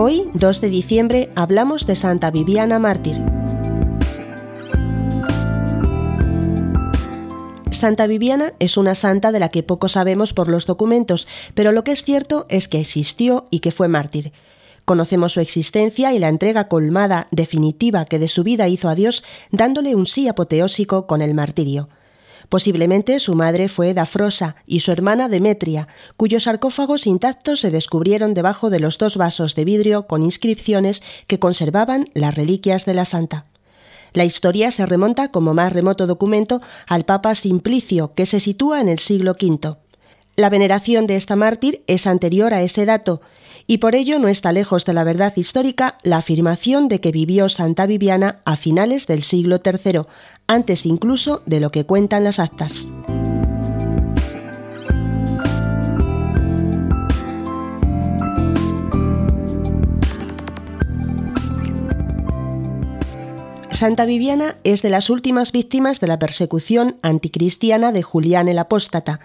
Hoy, 2 de diciembre, hablamos de Santa Viviana Mártir. Santa Viviana es una santa de la que poco sabemos por los documentos, pero lo que es cierto es que existió y que fue mártir. Conocemos su existencia y la entrega colmada, definitiva, que de su vida hizo a Dios, dándole un sí apoteósico con el martirio. Posiblemente su madre fue Dafrosa y su hermana Demetria, cuyos sarcófagos intactos se descubrieron debajo de los dos vasos de vidrio con inscripciones que conservaban las reliquias de la santa. La historia se remonta como más remoto documento al Papa Simplicio, que se sitúa en el siglo V. La veneración de esta mártir es anterior a ese dato, y por ello no está lejos de la verdad histórica la afirmación de que vivió Santa Viviana a finales del siglo III, antes incluso de lo que cuentan las actas. Santa Viviana es de las últimas víctimas de la persecución anticristiana de Julián el Apóstata,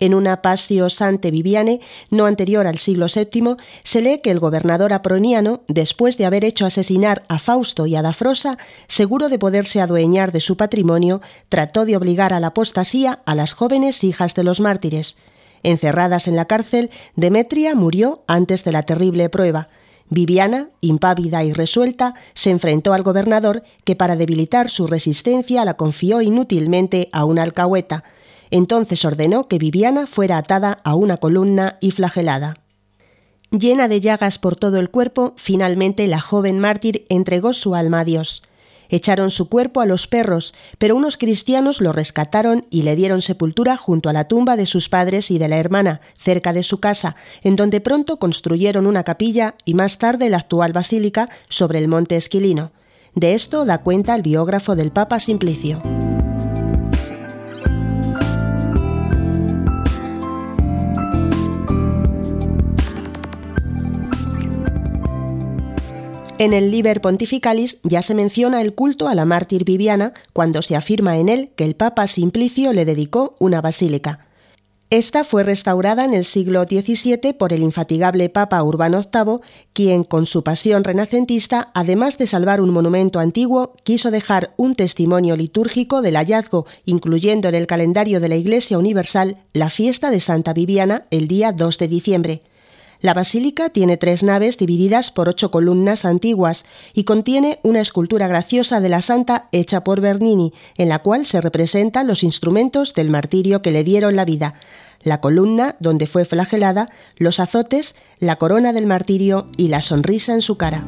en una Passio Sante Viviane, no anterior al siglo VII, se lee que el gobernador aproniano, después de haber hecho asesinar a Fausto y a Dafrosa, seguro de poderse adueñar de su patrimonio, trató de obligar a la apostasía a las jóvenes hijas de los mártires. Encerradas en la cárcel, Demetria murió antes de la terrible prueba. Viviana, impávida y resuelta, se enfrentó al gobernador, que para debilitar su resistencia la confió inútilmente a una alcahueta. Entonces ordenó que Viviana fuera atada a una columna y flagelada. Llena de llagas por todo el cuerpo, finalmente la joven mártir entregó su alma a Dios. Echaron su cuerpo a los perros, pero unos cristianos lo rescataron y le dieron sepultura junto a la tumba de sus padres y de la hermana, cerca de su casa, en donde pronto construyeron una capilla y más tarde la actual basílica sobre el monte Esquilino. De esto da cuenta el biógrafo del Papa Simplicio. En el Liber Pontificalis ya se menciona el culto a la mártir Viviana cuando se afirma en él que el Papa Simplicio le dedicó una basílica. Esta fue restaurada en el siglo XVII por el infatigable Papa Urbano VIII, quien, con su pasión renacentista, además de salvar un monumento antiguo, quiso dejar un testimonio litúrgico del hallazgo, incluyendo en el calendario de la Iglesia Universal la fiesta de Santa Viviana el día 2 de diciembre. La basílica tiene tres naves divididas por ocho columnas antiguas y contiene una escultura graciosa de la santa hecha por Bernini, en la cual se representan los instrumentos del martirio que le dieron la vida, la columna donde fue flagelada, los azotes, la corona del martirio y la sonrisa en su cara.